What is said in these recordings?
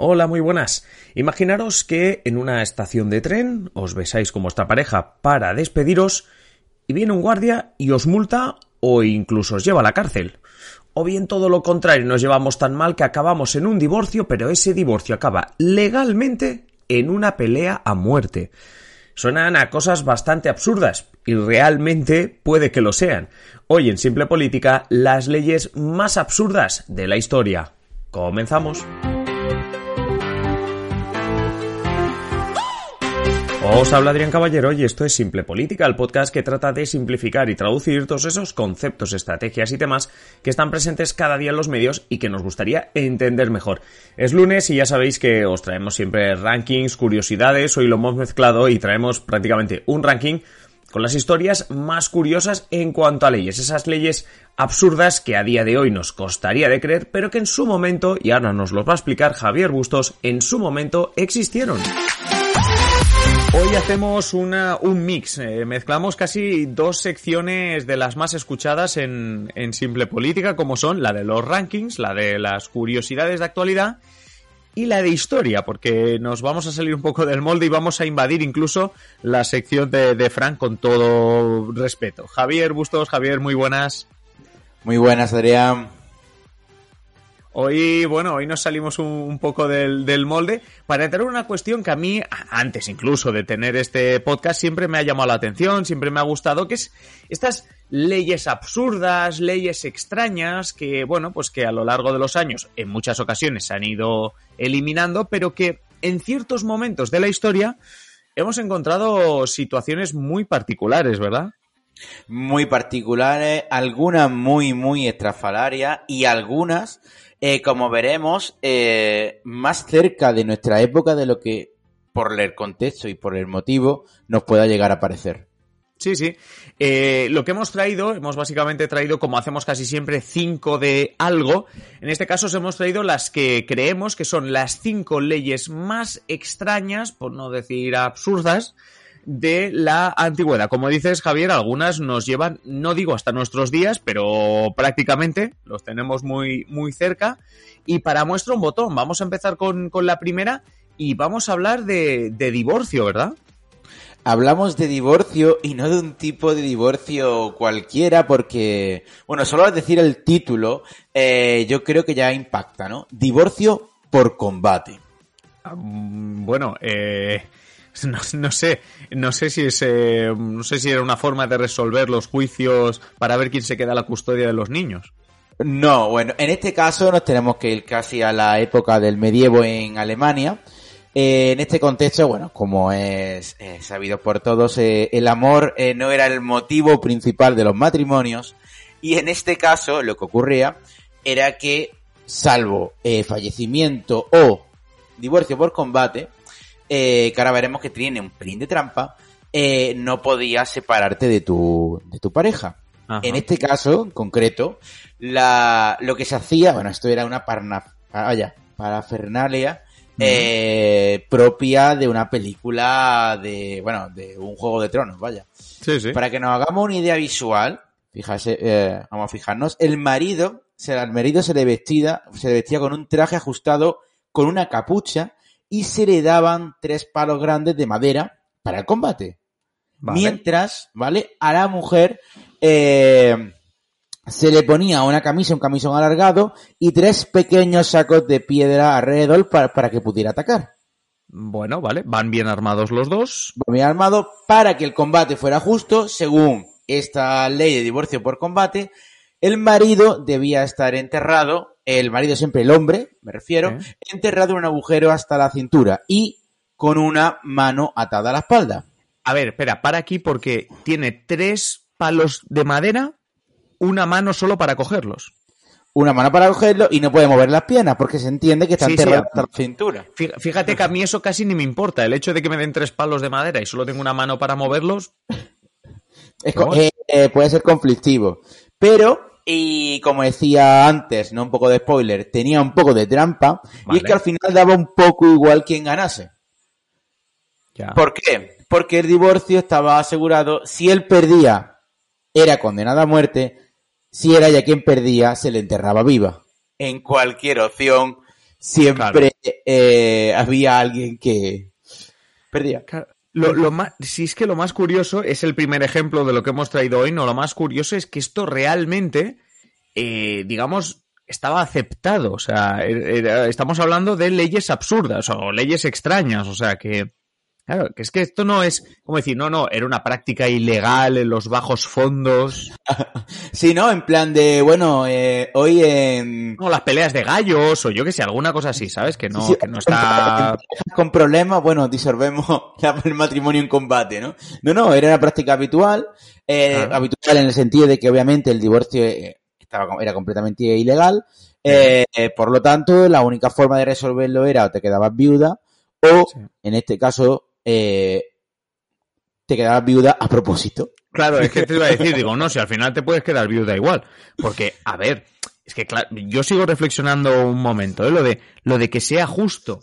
Hola, muy buenas. Imaginaros que en una estación de tren os besáis con vuestra pareja para despediros y viene un guardia y os multa o incluso os lleva a la cárcel. O bien todo lo contrario, nos llevamos tan mal que acabamos en un divorcio, pero ese divorcio acaba legalmente en una pelea a muerte. Suenan a cosas bastante absurdas, y realmente puede que lo sean. Hoy en Simple Política, las leyes más absurdas de la historia. Comenzamos. Os habla Adrián Caballero y esto es Simple Política, el podcast que trata de simplificar y traducir todos esos conceptos, estrategias y temas que están presentes cada día en los medios y que nos gustaría entender mejor. Es lunes y ya sabéis que os traemos siempre rankings, curiosidades, hoy lo hemos mezclado y traemos prácticamente un ranking con las historias más curiosas en cuanto a leyes, esas leyes absurdas que a día de hoy nos costaría de creer, pero que en su momento, y ahora nos los va a explicar Javier Bustos, en su momento existieron. Hoy hacemos una, un mix, eh, mezclamos casi dos secciones de las más escuchadas en, en Simple Política, como son la de los rankings, la de las curiosidades de actualidad y la de historia, porque nos vamos a salir un poco del molde y vamos a invadir incluso la sección de, de Frank con todo respeto. Javier Bustos, Javier, muy buenas. Muy buenas, Adrián. Hoy, bueno, hoy nos salimos un, poco del, del, molde para entrar en una cuestión que a mí, antes incluso de tener este podcast, siempre me ha llamado la atención, siempre me ha gustado, que es estas leyes absurdas, leyes extrañas, que, bueno, pues que a lo largo de los años, en muchas ocasiones se han ido eliminando, pero que en ciertos momentos de la historia hemos encontrado situaciones muy particulares, ¿verdad? Muy particulares, algunas muy, muy estrafalarias y algunas eh, como veremos, eh, más cerca de nuestra época de lo que por el contexto y por el motivo nos pueda llegar a parecer. Sí, sí. Eh, lo que hemos traído, hemos básicamente traído, como hacemos casi siempre, cinco de algo. En este caso os hemos traído las que creemos que son las cinco leyes más extrañas, por no decir absurdas, de la antigüedad. Como dices, Javier, algunas nos llevan, no digo hasta nuestros días, pero prácticamente los tenemos muy, muy cerca. Y para muestra un botón, vamos a empezar con, con la primera y vamos a hablar de, de, divorcio, ¿verdad? Hablamos de divorcio y no de un tipo de divorcio cualquiera porque, bueno, solo al decir el título, eh, yo creo que ya impacta, ¿no? Divorcio por combate. Bueno, eh, no, no, sé, no sé si es, no sé si era una forma de resolver los juicios para ver quién se queda a la custodia de los niños. No, bueno, en este caso nos tenemos que ir casi a la época del medievo en Alemania. Eh, en este contexto, bueno, como es sabido por todos, eh, el amor eh, no era el motivo principal de los matrimonios. Y en este caso, lo que ocurría era que, salvo fallecimiento o divorcio por combate, eh, que ahora veremos que tiene un pelín de trampa, eh, no podías separarte de tu, de tu pareja. Ajá. En este caso, en concreto, la, lo que se hacía, bueno, esto era una parna, vaya, parafernalia, eh, propia de una película de, bueno, de un juego de tronos, vaya. Sí, sí. Para que nos hagamos una idea visual, fíjate, eh, vamos a fijarnos, el marido, el marido se le vestía, se le vestía con un traje ajustado con una capucha y se le daban tres palos grandes de madera para el combate. Vale. Mientras, ¿vale? A la mujer eh, se le ponía una camisa, un camisón alargado y tres pequeños sacos de piedra alrededor para, para que pudiera atacar. Bueno, vale, van bien armados los dos. Van bien armados para que el combate fuera justo, según esta ley de divorcio por combate, el marido debía estar enterrado, el marido siempre el hombre, me refiero, ¿Sí? enterrado en un agujero hasta la cintura y con una mano atada a la espalda. A ver, espera, para aquí porque tiene tres palos de madera, una mano solo para cogerlos. una mano para cogerlo y no puede mover las piernas porque se entiende que está Sí, sí, enterrado a- hasta la cintura. Fí- Fíjate que a mí eso casi ni me importa. El hecho de que me den tres palos de madera y solo tengo una mano para moverlos, eh, eh, puede ser conflictivo. Pero, y como decía antes, no un poco de spoiler, tenía un poco de trampa. Y es que al final daba un poco igual quien ganase. ya. ¿Por qué? Porque el divorcio estaba asegurado. Si él perdía, era condenada a muerte. Si era ella quien perdía, se le enterraba viva. En cualquier opción, siempre eh, había alguien que perdía. Claro, Lo, lo más, si es que lo más curioso es el primer ejemplo de lo que hemos traído hoy, no, lo más curioso es que esto realmente, eh, digamos, estaba aceptado. O sea, er- era- estamos hablando de leyes absurdas o leyes extrañas. O sea, que, claro, que es que esto no es, como decir, no, no, era una práctica ilegal en los bajos fondos. Sí, ¿no? En plan de, bueno, eh, hoy en... No, las peleas de gallos o yo que sé, alguna cosa así, ¿sabes? Que no, Sí, sí, que no está... Con problemas, bueno, disolvemos el matrimonio en combate, ¿no? No, no, era una práctica habitual, eh, habitual en el sentido de que obviamente el divorcio eh, estaba, era completamente ilegal, eh, por lo tanto, la única forma de resolverlo era o te quedabas viuda o, Sí. en este caso, eh, te quedabas viuda a propósito. Claro, es que te iba a decir, digo, no, si al final te puedes quedar viuda igual. Porque, a ver, es que claro, yo sigo reflexionando un momento, ¿eh? Lo de, lo de que sea justo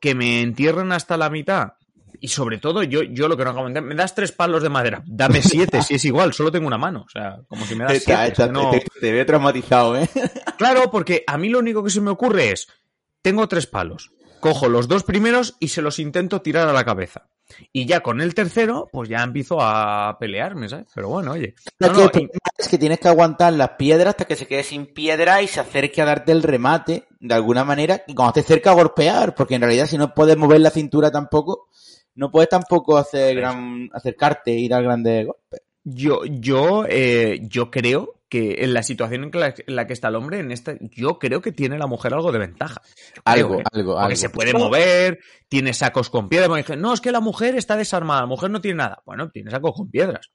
que me entierren hasta la mitad. Y sobre todo, yo, yo lo que no acabo de me das tres palos de madera, dame siete, si es igual, solo tengo una mano. O sea, como si me das siete. está- no- te, te veo traumatizado, ¿eh? Claro, porque a mí lo único que se me ocurre es, tengo tres palos, cojo los dos primeros y se los intento tirar a la cabeza. Y ya con el tercero, pues ya empiezo a pelearme, ¿sabes? Pero bueno, oye. Lo No, que no, es que tienes que aguantar las piedras hasta que se quede sin piedra y se acerque a darte el remate de alguna manera y cuando esté cerca a golpear, porque en realidad si no puedes mover la cintura tampoco, no puedes tampoco hacer gran, acercarte y dar grandes golpes. Yo, yo, eh, yo creo que en la situación en que la, en la que está el hombre, en esta, yo creo que tiene la mujer algo de ventaja. Creo, Algo, ¿eh? algo, Porque algo. se puede mover, tiene sacos con piedras. Me dije, no, es que la mujer está desarmada, la mujer no tiene nada. Bueno, tiene sacos con piedras.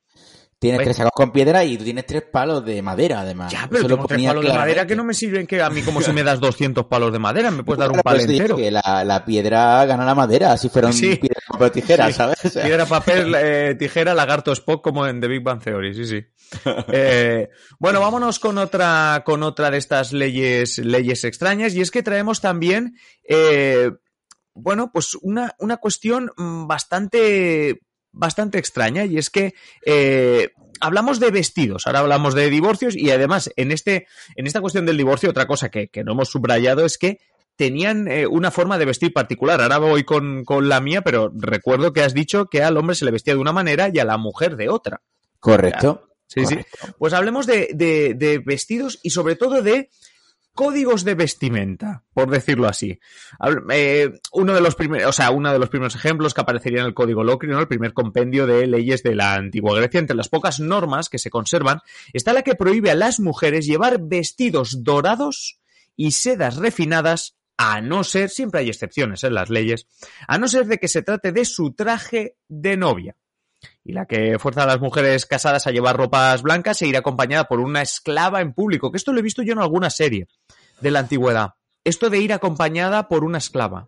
Tienes Pues- tres sacos con piedra y tú tienes tres palos de madera además. Ya, pero tengo tres palos de madera que no me sirven que a mí como si me das 200 palos de madera, me puedes dar un palo entero. que la, la piedra gana la madera, si fuera un Sí. piedra papel tijera, Sí. ¿sabes? O sea, Piedra, papel, eh, tijera, lagarto, Spock, como en The Big Bang Theory, sí, sí. Eh, bueno, vámonos con otra, con otra de estas leyes, leyes extrañas, y es que traemos también, eh, bueno, pues una, una cuestión mm, bastante, bastante extraña, y es que eh, hablamos de vestidos, ahora hablamos de divorcios, y además, en este, en esta cuestión del divorcio, otra cosa que, que no hemos subrayado es que tenían eh, una forma de vestir particular. Ahora voy con, con la mía, pero recuerdo que has dicho que al hombre se le vestía de una manera y a la mujer de otra. Correcto. Sí, sí. Pues hablemos de, de- de vestidos y sobre todo de códigos de vestimenta, por decirlo así. Eh, uno de los primeros, o sea, uno de los primeros ejemplos que aparecería en el Código Locri, ¿no? El primer compendio de leyes de la antigua Grecia. Entre las pocas normas que se conservan está la que prohíbe a las mujeres llevar vestidos dorados y sedas refinadas a no ser, siempre hay excepciones en las leyes, a no ser de que se trate de su traje de novia y la que fuerza a las mujeres casadas a llevar ropas blancas e ir acompañada por una esclava en público, que esto lo he visto yo en alguna serie de la antigüedad. Esto de ir acompañada por una esclava.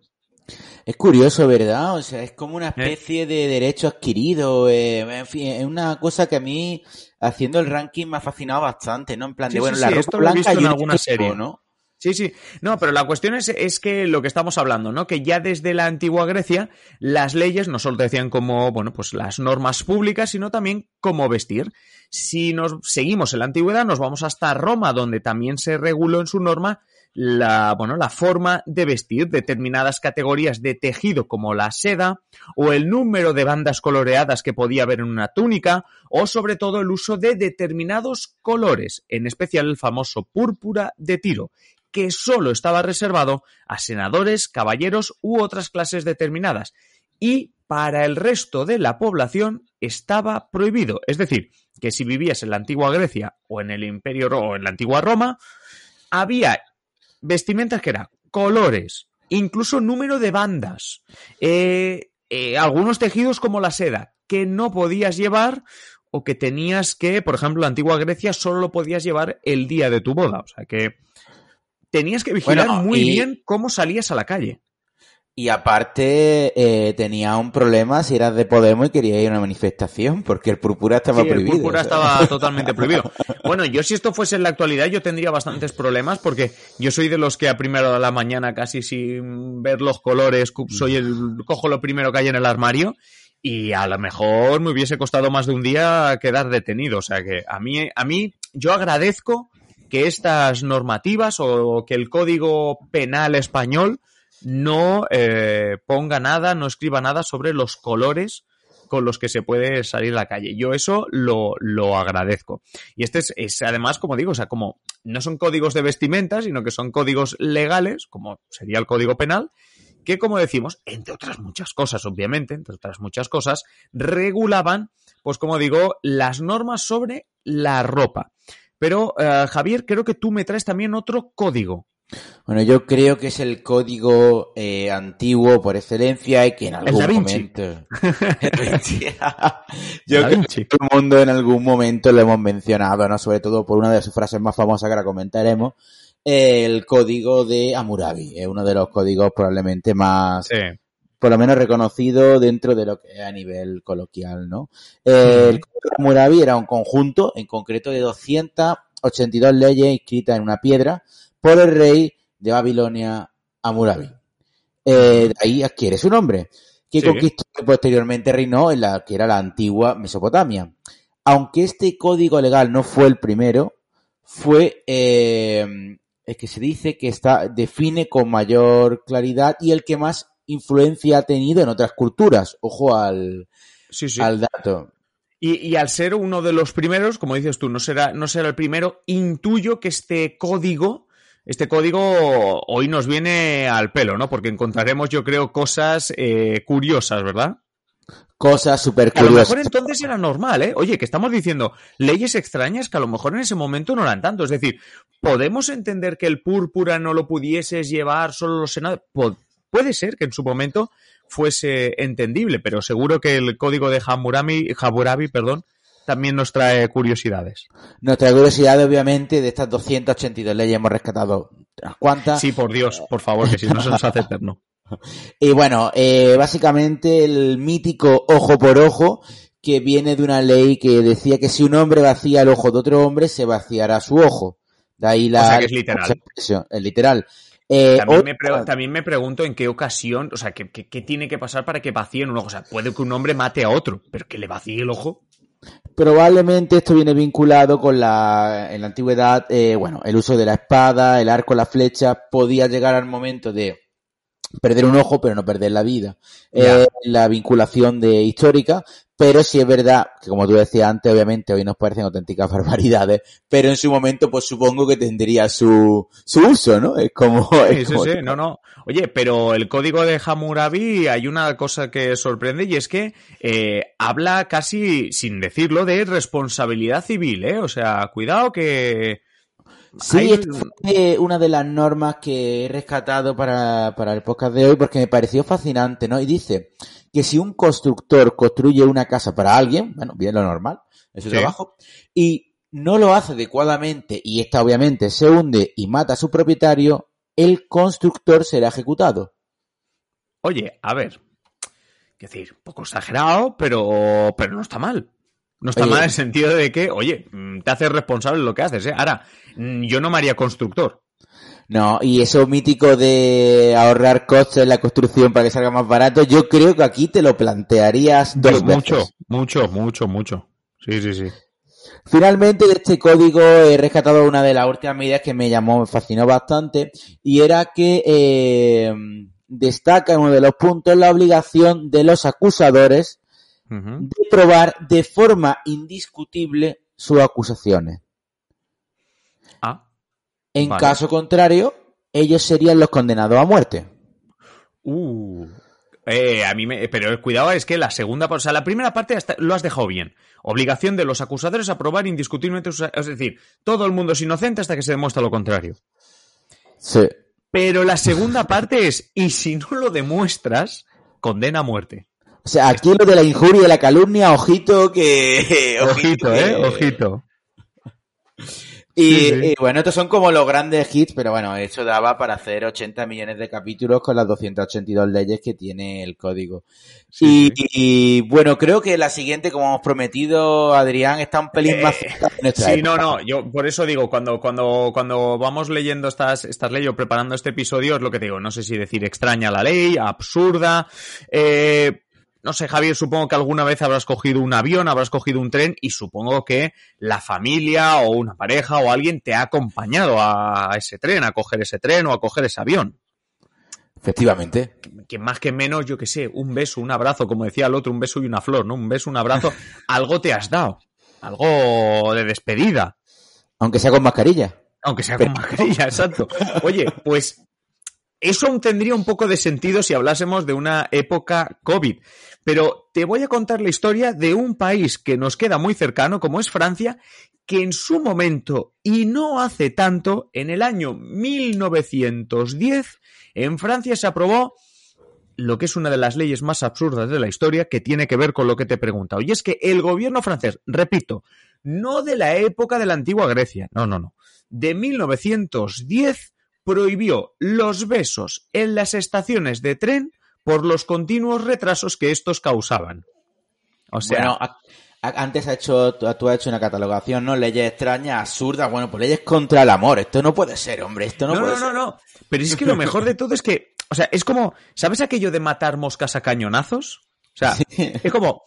Es curioso, ¿verdad? O sea, es como una ¿Eh? especie de derecho adquirido. eh, en fin, es una cosa que a mí, haciendo el ranking, me ha fascinado bastante, ¿no? En plan Sí, de, bueno, sí, la sí, ropa esto lo he blanca visto en y un alguna serie. ¿no? Sí, sí. No, pero la cuestión es, es que lo que estamos hablando, ¿no? Que ya desde la antigua Grecia, las leyes no solo decían como, bueno, pues las normas públicas, sino también cómo vestir. Si nos seguimos en la antigüedad, nos vamos hasta Roma, donde también se reguló en su norma la, bueno, la forma de vestir determinadas categorías de tejido como la seda o el número de bandas coloreadas que podía haber en una túnica o sobre todo el uso de determinados colores, en especial el famoso púrpura de tiro, que solo estaba reservado a senadores, caballeros u otras clases determinadas. Y para el resto de la población estaba prohibido. Es decir, que si vivías en la antigua Grecia o en el Imperio o en la antigua Roma, había vestimentas que eran colores, incluso número de bandas, eh, eh, algunos tejidos como la seda, que no podías llevar o que tenías que, por ejemplo, la antigua Grecia solo lo podías llevar el día de tu boda. O sea que tenías que vigilar Bueno, muy y- bien cómo salías a la calle. Y aparte eh, tenía un problema si eras de Podemos y querías ir a una manifestación, porque el púrpura estaba Sí, el prohibido. púrpura o sea. estaba totalmente prohibido. Bueno, yo si esto fuese en la actualidad yo tendría bastantes problemas porque yo soy de los que a primera hora de la mañana casi sin ver los colores cu- soy el cojo lo primero que hay en el armario y a lo mejor me hubiese costado más de un día quedar detenido, o sea que a mí a mí yo agradezco que estas normativas o que el Código Penal español no eh, ponga nada, no escriba nada sobre los colores con los que se puede salir a la calle. Yo eso lo, lo agradezco. Y este es, es además, como digo, o sea, como no son códigos de vestimenta, sino que son códigos legales, como sería el código penal, que como decimos, entre otras muchas cosas, obviamente, entre otras muchas cosas, regulaban, pues como digo, las normas sobre la ropa. Pero, eh, Javier, creo que tú me traes también otro código. Bueno, yo creo que es el código eh, antiguo por excelencia y que en algún momento... Yo creo que todo el mundo en algún momento lo hemos mencionado, ¿no? Sobre todo por una de sus frases más famosas que ahora comentaremos, eh, el código de Hammurabi. Es uno de los códigos probablemente más Sí. Por lo menos reconocido dentro de lo que es a nivel coloquial, ¿no? Eh, El Código Hammurabi era un conjunto, en concreto de 282 leyes escritas en una piedra por el rey de Babilonia, Hammurabi. Eh, ahí adquiere su nombre, que Sí. conquistó y posteriormente reinó en la que era la antigua Mesopotamia. Aunque este código legal no fue el primero, fue eh, el que se dice que está define con mayor claridad y el que más influencia ha tenido en otras culturas. Ojo al, Sí, sí. al dato. Y, y al ser uno de los primeros, como dices tú, no será, no será el primero, intuyo que este código, este código hoy nos viene al pelo, ¿no? Porque encontraremos, yo creo, cosas eh, curiosas, ¿verdad? Cosas súper Que a lo curiosas. mejor entonces era normal, ¿eh? Oye, que estamos diciendo leyes extrañas que a lo mejor en ese momento no eran tanto. Es decir, ¿podemos entender que el púrpura no lo pudieses llevar solo los senadores? Puede ser que en su momento fuese entendible, pero seguro que el código de Hammurabi, Hammurabi perdón, también nos trae curiosidades. Nuestra curiosidad, obviamente, de estas 282 leyes hemos rescatado unas cuantas. Sí, por Dios, por favor, que si no se nos hace eterno. Y bueno, eh, básicamente el mítico ojo por ojo, que viene de una ley que decía que si un hombre vacía el ojo de otro hombre, se vaciará su ojo. De ahí la... O sea, que es literal. Es literal. Eh, También me, también me pregunto en qué ocasión, o sea, ¿qué, qué, qué tiene que pasar para que vacíen un ojo? O sea, puede que un hombre mate a otro, pero que le vacíe el ojo. Probablemente esto viene vinculado con la, en la antigüedad, eh, bueno, el uso de la espada, el arco, la flecha, podía llegar al momento de perder un ojo, pero no perder la vida. Ya. Eh, la vinculación de histórica, pero sí es verdad que como tú decías antes, obviamente hoy nos parecen auténticas barbaridades, pero en su momento pues supongo que tendría su, su uso, ¿no? Es como, Sí, es sí, como- sí, no, no. Oye, pero el código de Hammurabi hay una cosa que sorprende y es que eh, habla casi, sin decirlo, de responsabilidad civil, ¿eh? O sea, cuidado que... Sí, hay- esta fue una de las normas que he rescatado para, para el podcast de hoy porque me pareció fascinante, ¿no? Y dice que si un constructor construye una casa para alguien, bueno, bien lo normal, es su Sí. trabajo, y no lo hace adecuadamente y esta obviamente se hunde y mata a su propietario, el constructor será ejecutado. Oye, a ver. Es decir, un poco exagerado, pero, pero no está mal. No está Oye. mal en el sentido de que, oye, mm, te haces responsable de lo que haces, ¿eh? Ahora, mm, yo no me haría constructor. No, y eso mítico de ahorrar costes en la construcción para que salga más barato, yo creo que aquí te lo plantearías dos Yo- veces. mucho, mucho, mucho, mucho. Sí, sí, sí. Finalmente de este código he rescatado una de las últimas medidas que me llamó, me fascinó bastante, y era que eh, destaca en uno de los puntos la obligación de los acusadores de probar de forma indiscutible sus acusaciones. En Vale. caso contrario, ellos serían los condenados a muerte. Uh. Eh, a mí me, pero cuidado, es que la segunda, o sea, la primera parte hasta lo has dejado bien. Obligación de los acusadores a probar indiscutiblemente, sus- es decir, todo el mundo es inocente hasta que se demuestra lo contrario. Sí. Pero la segunda parte es, y si no lo demuestras, condena a muerte. O sea, aquí lo de la injuria y la calumnia, ojito que... Ojito, eh, ojito. Y, bueno, estos son como los grandes hits, pero bueno, eso daba para hacer 80 millones de capítulos con las 282 leyes que tiene el código. y, bueno, creo que la siguiente, como hemos prometido, Adrián, está un pelín más eh, Sí, no, no, yo por eso digo, cuando, cuando, cuando vamos leyendo estas, estas leyes o preparando este episodio, es lo que te digo, no sé si decir extraña la ley, absurda, eh, no sé, Javier, supongo que alguna vez habrás cogido un avión, habrás cogido un tren y supongo que la familia o una pareja o alguien te ha acompañado a ese tren, a coger ese tren o a coger ese avión. Efectivamente. Que más que menos, yo que sé, un beso, un abrazo, como decía el otro, un beso y una flor, ¿no? Un beso, un abrazo, algo te has dado. Algo de despedida. Aunque sea con mascarilla. Aunque sea con mascarilla, exacto. Oye, pues eso aún tendría un poco de sentido si hablásemos de una época COVID. Pero te voy a contar la historia de un país que nos queda muy cercano, como es Francia, que en su momento, y no hace tanto, en el año 1910, en Francia se aprobó lo que es una de las leyes más absurdas de la historia, que tiene que ver con lo que te he preguntado. Y es que el gobierno francés, repito, no de la época de la antigua Grecia, no, no, no, de 1910 prohibió los besos en las estaciones de tren por los continuos retrasos que estos causaban. O sea, antes ha hecho, tú has hecho una catalogación, ¿no? Leyes extrañas, absurdas, bueno, pues leyes contra el amor. Esto no puede ser, hombre, esto no, puede ser. No, no, no, Pero es que lo mejor de todo es que, o sea, es como, ¿sabes aquello de matar moscas a cañonazos? O sea, es como,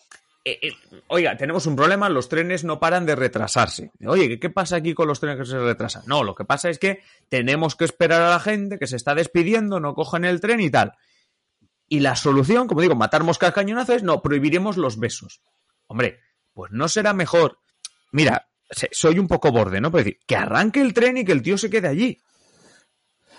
eh, eh, oiga, tenemos un problema, los trenes no paran de retrasarse. Oye, ¿qué, pasa aquí con los trenes que se retrasan? No, lo que pasa es que tenemos que esperar a la gente que se está despidiendo, no cojan el tren y tal. Y la solución, como digo, matar moscas cañonazos es no, prohibiremos los besos. Hombre, pues no será mejor. Mira, soy un poco borde, ¿no? Pero decir, que arranque el tren y que el tío se quede allí.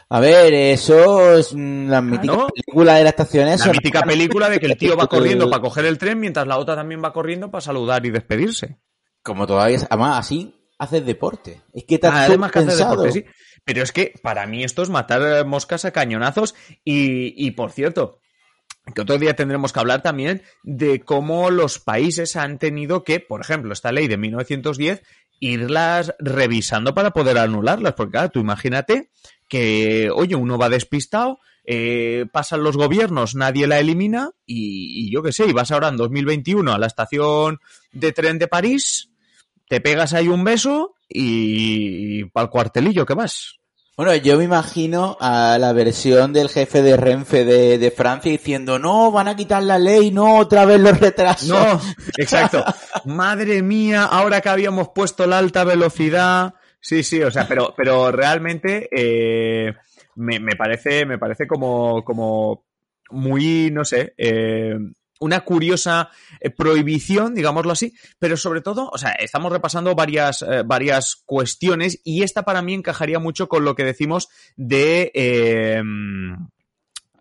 A ver, eso es la mítica película de la estación La mítica película de que el tío va corriendo para coger el tren mientras la otra también va corriendo para saludar y despedirse. Como todavía, además así haces deporte. Es que te has Además que haces deporte, sí. Pero es que para mí esto es matar moscas a cañonazos y, y por cierto, que otro día tendremos que hablar también de cómo los países han tenido que, por ejemplo, esta ley de 1910, irlas revisando para poder anularlas. Porque claro, tú imagínate que, oye, uno va despistado, eh, pasan los gobiernos, nadie la elimina y, yo qué sé, y vas ahora en 2021 a la estación de tren de París, te pegas ahí un beso y, y para el cuartelillo que vas. Bueno, yo me imagino a la versión del jefe de Renfe de, Francia diciendo, no, van a quitar la ley, no, otra vez los retrasos. No, exacto. Madre mía, ahora que habíamos puesto la alta velocidad. Sí, sí, o sea, pero, pero realmente eh, me, me, parece, me parece como, como muy, no sé, eh, una curiosa eh, prohibición, digámoslo así, pero sobre todo, o sea, estamos repasando varias, eh, varias cuestiones y esta para mí encajaría mucho con lo que decimos de, em,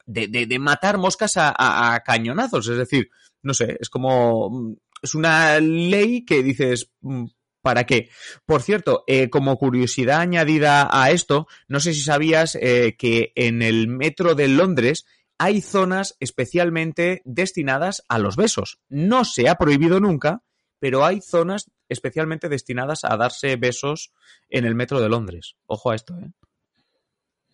de, de, matar moscas a, cañonazos, es decir, no sé, es como, es una ley que dices, mm, ¿Para qué? Por cierto, eh, como curiosidad añadida a esto, no sé si sabías que en el metro de Londres hay zonas especialmente destinadas a los besos. No se ha prohibido nunca, pero hay zonas especialmente destinadas a darse besos en el metro de Londres. Ojo a esto, ¿eh?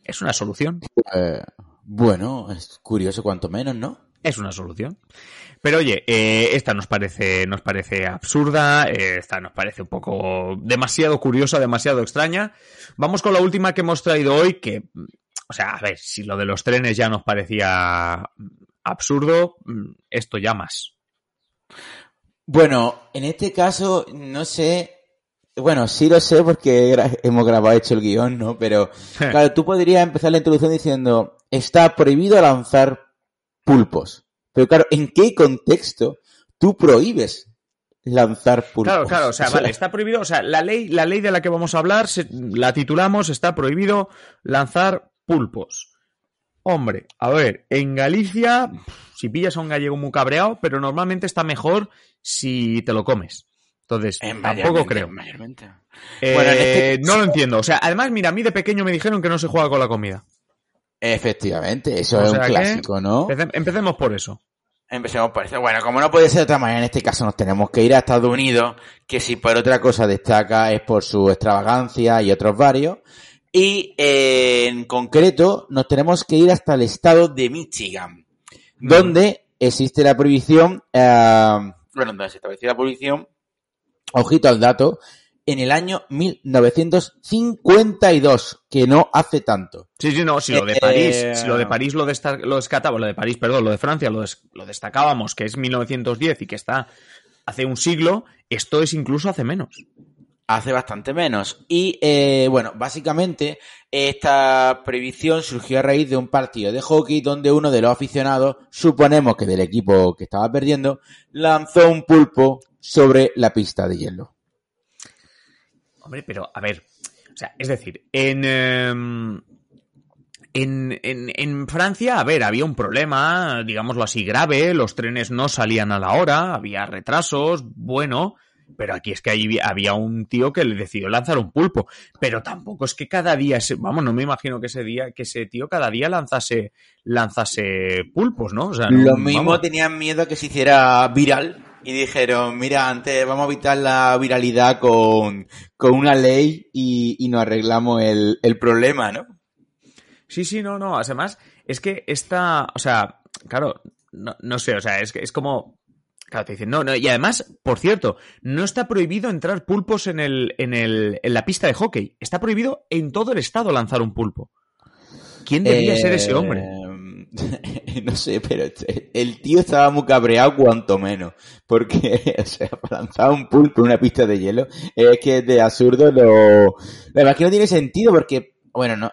Es una solución. Eh, bueno, es curioso cuanto menos, ¿no? Es una solución. Pero oye, eh, esta nos parece, nos parece absurda, eh, esta nos parece un poco demasiado curiosa, demasiado extraña. Vamos con la última que hemos traído hoy, que o sea, a ver, si lo de los trenes ya nos parecía absurdo, esto ya más. Bueno, en este caso, no sé. Bueno, sí lo sé porque hemos grabado hecho el guion, ¿no? Pero, claro, tú podrías empezar la introducción diciendo, está prohibido lanzar pulpos. Pero claro, ¿en qué contexto tú prohíbes lanzar pulpos? Claro, claro, o sea, vale, está prohibido, o sea, la ley, la ley de la que vamos a hablar, la titulamos, está prohibido lanzar pulpos. Hombre, a ver, en Galicia, si pillas a un gallego muy cabreado, pero normalmente está mejor si te lo comes. Entonces, tampoco creo. Eh, bueno, este No lo entiendo. O sea, además, mira, a mí de pequeño me dijeron que no se juega con la comida. Efectivamente, eso es un clásico, ¿no? Empecemos por eso. Empecemos por eso. Bueno, como no puede ser de otra manera, en este caso nos tenemos que ir a Estados Unidos, que si por otra cosa destaca es por su extravagancia y otros varios. Y eh, en concreto nos tenemos que ir hasta el estado de Michigan, donde existe la prohibición, eh, bueno, donde se estableció la prohibición, ojito al dato, en el año 1952, que no hace tanto. Sí, sí, no, si lo de Eh, París, eh, si lo de París lo, lo descatábamos, lo de París, perdón, lo de Francia lo, des- lo destacábamos, que es 1910 y que está hace un siglo, esto es incluso hace menos. Hace bastante menos. Y eh, bueno, básicamente esta prohibición surgió a raíz de un partido de hockey donde uno de los aficionados, suponemos que del equipo que estaba perdiendo, lanzó un pulpo sobre la pista de hielo. Hombre, pero a ver, o sea, es decir, en, em, en, en, en Francia, a ver, había un problema, digámoslo así, grave, los trenes no salían a la hora, había retrasos, bueno, pero aquí es que ahí había un tío que le decidió lanzar un pulpo, pero tampoco es que cada día, ese- vamos, no me imagino que ese día, que ese tío cada día lanzase, lanzase pulpos, ¿no? O sea, no- Lo mismo vamos. tenían miedo a que se hiciera viral y dijeron, mira, antes vamos a evitar la viralidad con, con una ley y, y nos arreglamos el, el problema, ¿no? Sí, sí, no, no. Además, es que esta, o sea, claro, no, no sé, o sea, es que es como. Claro, te dicen, no, no, y además, por cierto, no está prohibido entrar pulpos en el, en el, en la pista de hockey. Está prohibido en todo el estado lanzar un pulpo. ¿Quién debería ser ese hombre? No sé, pero el tío estaba muy cabreado cuanto menos. Porque, o sea, para lanzar un pulpo en una pista de hielo, es que es de absurdo lo... La verdad es que no tiene sentido porque, bueno, no...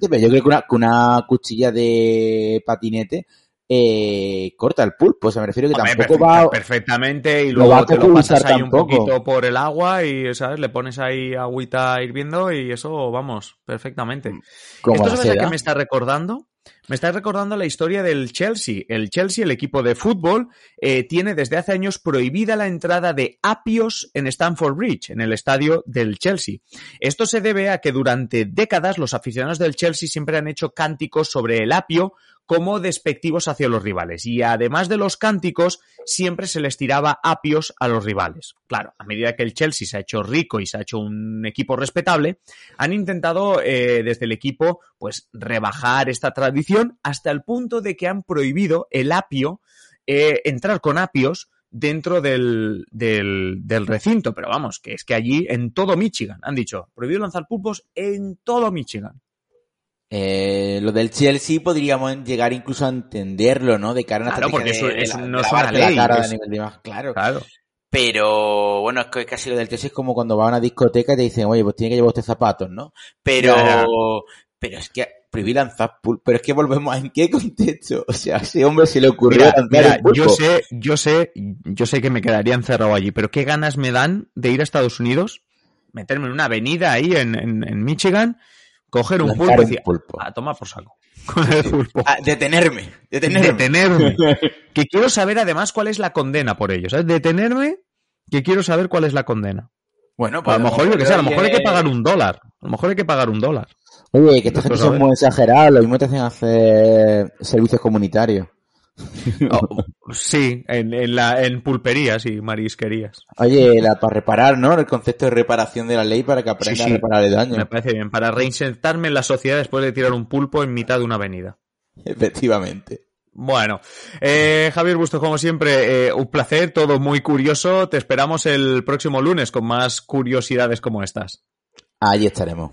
Pero yo creo que una, una cuchilla de patinete eh, corta el pulpo. O sea, me refiero que Hombre, tampoco perfecta- va... perfectamente y lo luego a te lo pasas ahí un tampoco. poquito por el agua y, ¿sabes? Le pones ahí agüita hirviendo y eso, vamos, perfectamente. como ¿Esto sabes a qué me está recordando? Me está recordando la historia del Chelsea. El Chelsea, el equipo de fútbol, eh, tiene desde hace años prohibida la entrada de apios en Stamford Bridge, en el estadio del Chelsea. Esto se debe a que durante décadas los aficionados del Chelsea siempre han hecho cánticos sobre el apio como despectivos hacia los rivales. Y además de los cánticos, siempre se les tiraba apios a los rivales. Claro, a medida que el Chelsea se ha hecho rico y se ha hecho un equipo respetable, han intentado eh, desde el equipo pues rebajar esta tradición hasta el punto de que han prohibido el apio, eh, entrar con apios dentro del, del, del recinto. Pero vamos, que es que allí en todo Michigan han dicho, prohibido lanzar pulpos en todo Michigan. Eh, lo del Chelsea podríamos llegar incluso a entenderlo, ¿no? De cara a una Claro, porque eso- de- eso de no es una ley, la cara es- a nivel de imagen, claro. Claro. Pero bueno, es que casi lo del Chelsea es como cuando va a una discoteca y te dicen, oye, pues tiene que llevar usted zapatos, ¿no? Pero, pero es que lanzar pulpo, pero es que volvemos a en qué contexto. O sea, a ese hombre se le ocurrió Mira, lanzar mira, el pulpo. yo sé, yo sé, yo sé que me quedaría encerrado allí, pero qué ganas me dan de ir a Estados Unidos, meterme en una avenida ahí en, en- en Michigan, coger un pulpo y un decir, pulpo. a tomar por saco. Con el pulpo. Ah, detenerme, detenerme. Detenerme. que quiero saber además cuál es la condena por ello. ¿sabes? Detenerme, que quiero saber cuál es la condena. Bueno, a lo mejor, yo que sé, a lo mejor hay que pagar un dólar. A lo mejor hay que pagar un dólar. Oye, que esta gente Pues ver. muy exagerados, lo mismo te hacen hacer servicios comunitarios. Oh, sí, en, en, la, en pulperías y marisquerías. Oye, la, para reparar, ¿no? El concepto de reparación de la ley para que aprenda Sí, sí. a reparar el daño. Me parece bien. Para reinsertarme en la sociedad después de tirar un pulpo en mitad de una avenida. Efectivamente. Bueno, eh, Javier Bustos, como siempre, eh, un placer, todo muy curioso. Te esperamos el próximo lunes con más curiosidades como estas. Allí estaremos.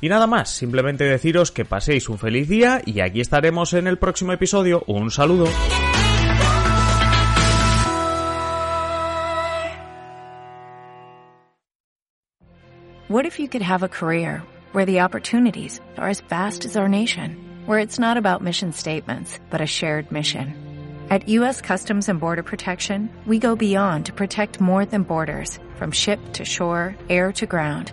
Y nada más, simplemente deciros que paséis un feliz día y aquí estaremos en el próximo episodio. Un saludo. What if you could have a career where the opportunities are as vast as our nation, where it's not about mission statements, but a shared mission? At U.S. Customs and Border Protection, we go beyond to protect more than borders, from ship to shore, air to ground